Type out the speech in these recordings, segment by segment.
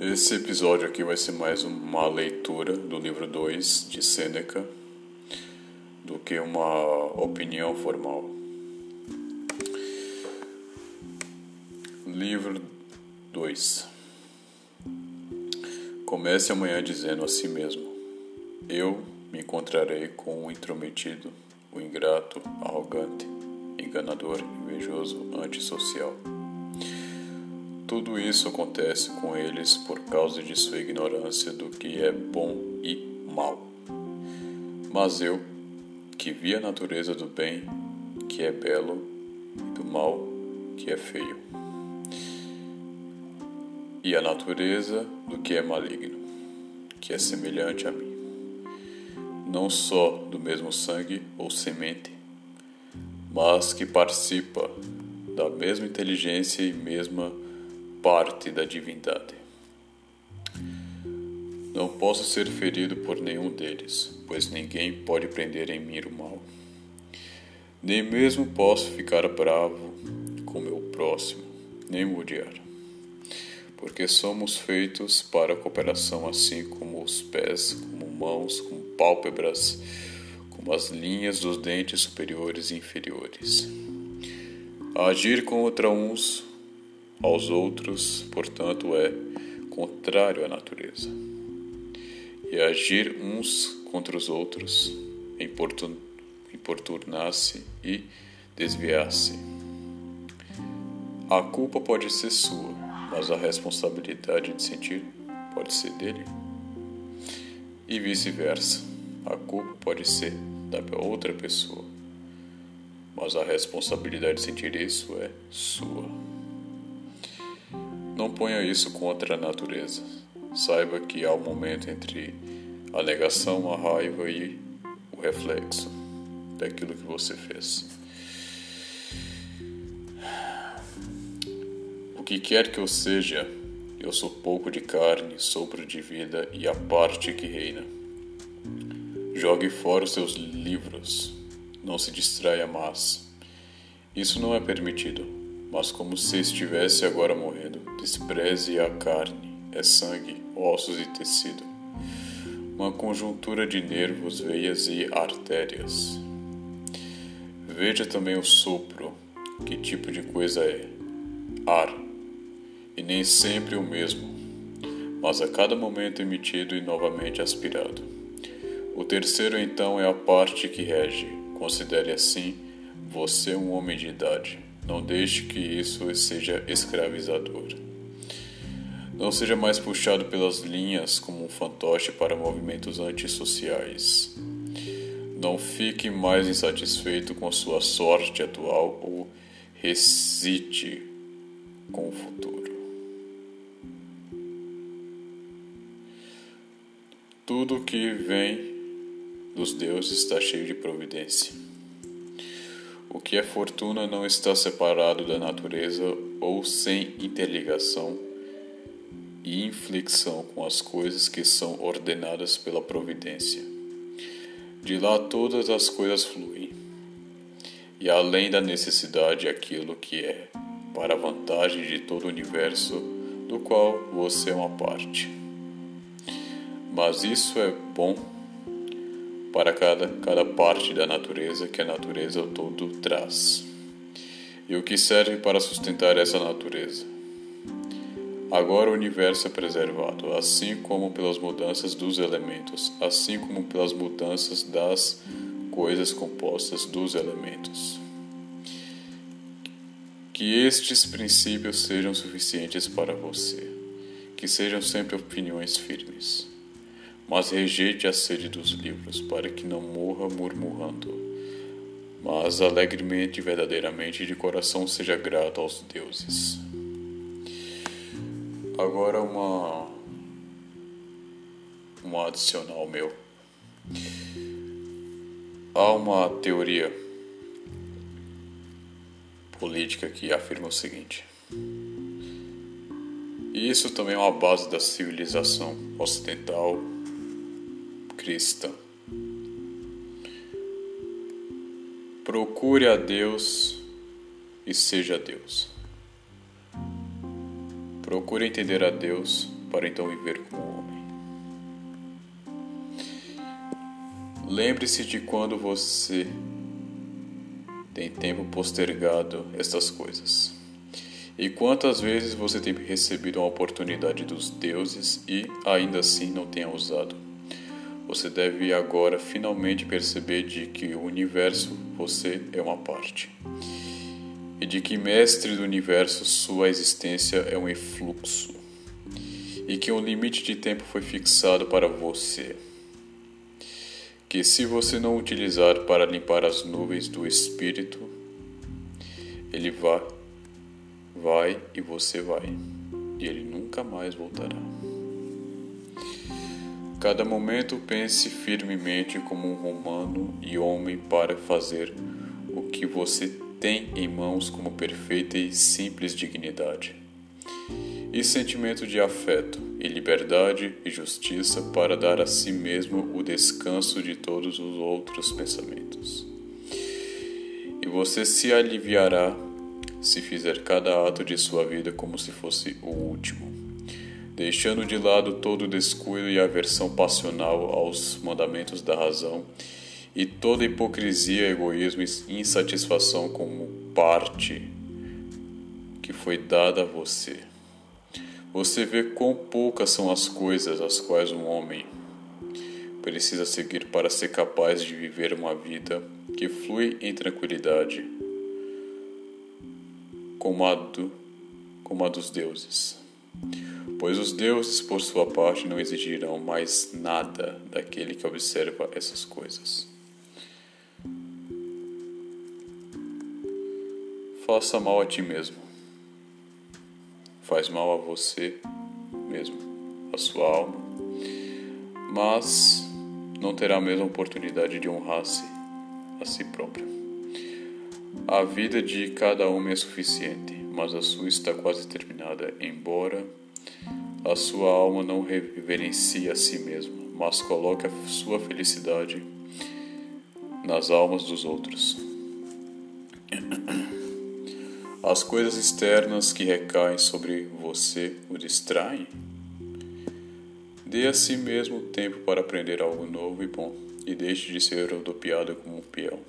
Esse episódio aqui vai ser mais uma leitura do livro 2 de Sêneca do que uma opinião formal. Livro 2 Comece amanhã dizendo a si mesmo: Eu me encontrarei com o intrometido, o ingrato, arrogante, enganador, invejoso, antissocial. Tudo isso acontece com eles por causa de sua ignorância do que é bom e mal. Mas eu, que vi a natureza do bem, que é belo, e do mal, que é feio, e a natureza do que é maligno, que é semelhante a mim, não só do mesmo sangue ou semente, mas que participa da mesma inteligência e mesma parte da divindade. Não posso ser ferido por nenhum deles, pois ninguém pode prender em mim o mal. Nem mesmo posso ficar bravo com meu próximo, nem o odiar. Porque somos feitos para a cooperação, assim como os pés, como mãos, como pálpebras, como as linhas dos dentes superiores e inferiores. agir contra uns aos outros, portanto, é contrário à natureza. E agir uns contra os outros, importunar-se e desviar-se. A culpa pode ser sua, mas a responsabilidade de sentir pode ser dele. E vice-versa. A culpa pode ser da outra pessoa, mas a responsabilidade de sentir isso é sua. Não ponha isso contra a natureza. Saiba que há um momento entre a negação, a raiva e o reflexo daquilo que você fez. O que quer que eu seja, eu sou pouco de carne, sopro de vida e a parte que reina. Jogue fora os seus livros, não se distraia mais. Isso não é permitido mas como se estivesse agora morrendo. Despreze a carne, é sangue, ossos e tecido. Uma conjuntura de nervos, veias e artérias. Veja também o sopro, que tipo de coisa é? Ar. E nem sempre o mesmo, mas a cada momento emitido e novamente aspirado. O terceiro, então, é a parte que rege. Considere assim você um homem de idade. Não deixe que isso seja escravizador. Não seja mais puxado pelas linhas como um fantoche para movimentos antissociais. Não fique mais insatisfeito com sua sorte atual ou recite com o futuro. Tudo que vem dos deuses está cheio de providência. O que é fortuna não está separado da natureza ou sem interligação e inflexão com as coisas que são ordenadas pela providência. De lá todas as coisas fluem, e além da necessidade aquilo que é, para a vantagem de todo o universo do qual você é uma parte. Mas isso é bom para cada, cada parte da natureza que a natureza todo traz, e o que serve para sustentar essa natureza. Agora o universo é preservado, assim como pelas mudanças dos elementos, assim como pelas mudanças das coisas compostas dos elementos. Que estes princípios sejam suficientes para você, que sejam sempre opiniões firmes mas rejeite a sede dos livros, para que não morra murmurando, mas alegremente e verdadeiramente de coração seja grato aos deuses. Agora uma um adicional meu. Há uma teoria política que afirma o seguinte: e isso também é uma base da civilização ocidental cristã. Procure a Deus e seja Deus. Procure entender a Deus para então viver como homem. Lembre-se de quando você tem tempo postergado estas coisas. E quantas vezes você tem recebido uma oportunidade dos deuses e ainda assim não tenha usado? Você deve agora finalmente perceber de que o universo você é uma parte. E de que mestre do universo sua existência é um efluxo. E que um limite de tempo foi fixado para você. Que se você não utilizar para limpar as nuvens do espírito, ele vai vai e você vai, e ele nunca mais voltará. Cada momento pense firmemente como um romano e homem para fazer o que você tem em mãos como perfeita e simples dignidade. E sentimento de afeto, e liberdade e justiça para dar a si mesmo o descanso de todos os outros pensamentos. E você se aliviará se fizer cada ato de sua vida como se fosse o último, deixando de lado todo o descuido e aversão passional aos mandamentos da razão e toda hipocrisia, egoísmo e insatisfação como parte que foi dada a você. Você vê quão poucas são as coisas as quais um homem precisa seguir para ser capaz de viver uma vida que flui em tranquilidade como a, do, como a dos deuses. Pois os deuses, por sua parte, não exigirão mais nada daquele que observa essas coisas. Faça mal a ti mesmo. Faz mal a você mesmo, a sua alma, mas não terá a mesma oportunidade de honrar-se a si próprio. A vida de cada homem é suficiente, mas a sua está quase terminada, embora a sua alma não reverencie a si mesma, mas coloque a sua felicidade nas almas dos outros. As coisas externas que recaem sobre você o distraem? Dê a si mesmo tempo para aprender algo novo e bom, e deixe de ser rodopiado como um peão.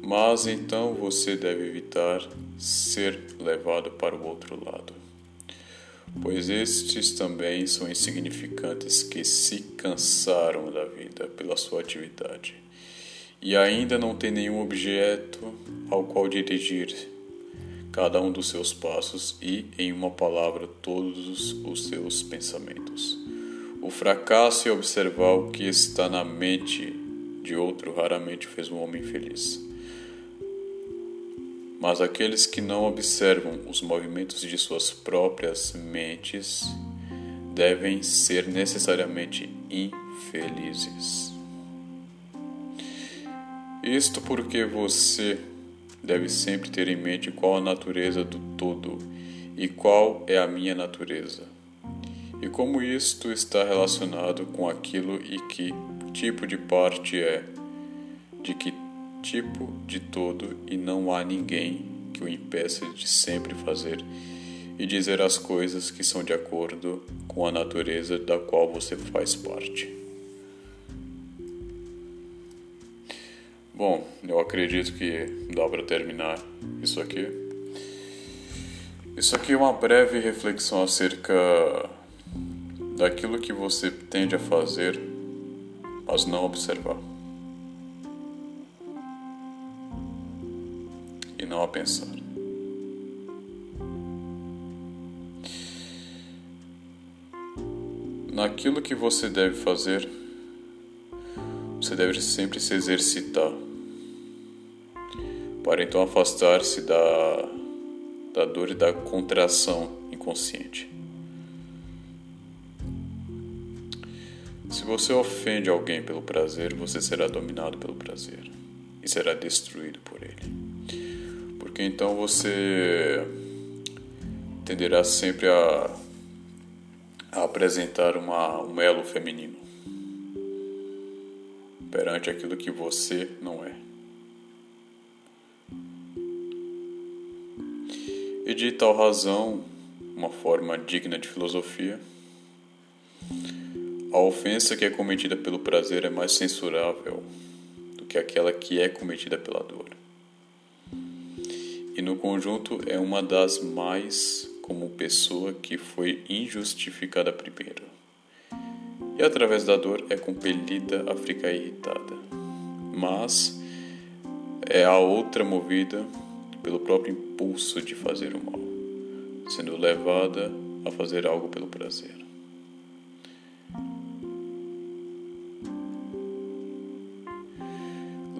Mas então você deve evitar ser levado para o outro lado, pois estes também são insignificantes que se cansaram da vida pela sua atividade e ainda não têm nenhum objeto ao qual dirigir cada um dos seus passos e, em uma palavra, todos os seus pensamentos. O fracasso é observar o que está na mente de outro raramente fez um homem feliz. Mas aqueles que não observam os movimentos de suas próprias mentes devem ser necessariamente infelizes. Isto porque você deve sempre ter em mente qual a natureza do todo e qual é a minha natureza, e como isto está relacionado com aquilo e que tipo de parte é, de que tipo de todo e não há ninguém que o impeça de sempre fazer e dizer as coisas que são de acordo com a natureza da qual você faz parte. Bom, eu acredito que dá para terminar isso aqui. Isso aqui é uma breve reflexão acerca daquilo que você tende a fazer, mas não observar. e não a pensar. Naquilo que você deve fazer, você deve sempre se exercitar, para então afastar-se da, da dor e da contração inconsciente. Se você ofende alguém pelo prazer, você será dominado pelo prazer e será destruído por ele porque então você tenderá sempre a, a apresentar uma, um elo feminino perante aquilo que você não é. E de tal razão, uma forma digna de filosofia. A ofensa que é cometida pelo prazer é mais censurável do que aquela que é cometida pela dor. E no conjunto é uma das mais como pessoa que foi injustificada primeiro. E através da dor é compelida a ficar irritada. Mas é a outra movida pelo próprio impulso de fazer o mal, sendo levada a fazer algo pelo prazer.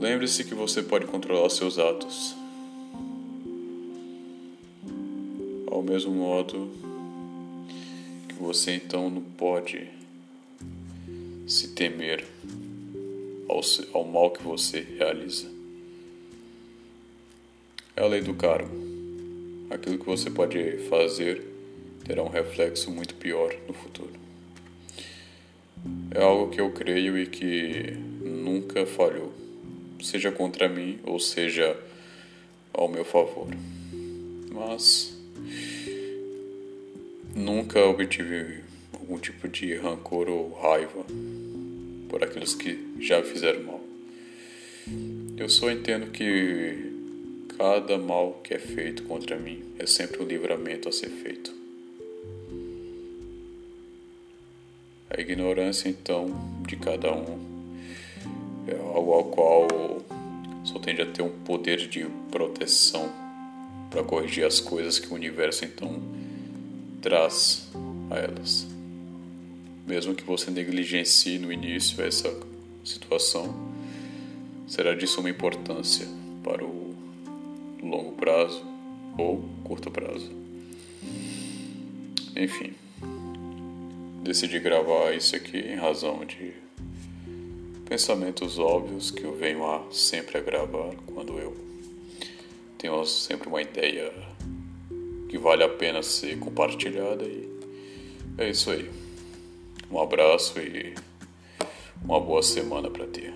Lembre-se que você pode controlar seus atos. Ao mesmo modo que você então não pode se temer ao, ao mal que você realiza. É a lei do karma. Aquilo que você pode fazer terá um reflexo muito pior no futuro. É algo que eu creio e que nunca falhou, seja contra mim ou seja ao meu favor. Mas nunca obtive algum tipo de rancor ou raiva por aqueles que já fizeram mal. Eu só entendo que Cada mal que é feito contra mim é sempre um livramento a ser feito. A ignorância, então, de cada um é algo ao qual só tende a ter um poder de proteção para corrigir as coisas que o universo, então, traz a elas. Mesmo que você negligencie no início essa situação, será de suma importância para o longo prazo ou curto prazo. Enfim, decidi gravar isso aqui em razão de pensamentos óbvios que eu venho a sempre a gravar quando eu tenho sempre uma ideia que vale a pena ser compartilhada e é isso aí. Um abraço e uma boa semana para ti.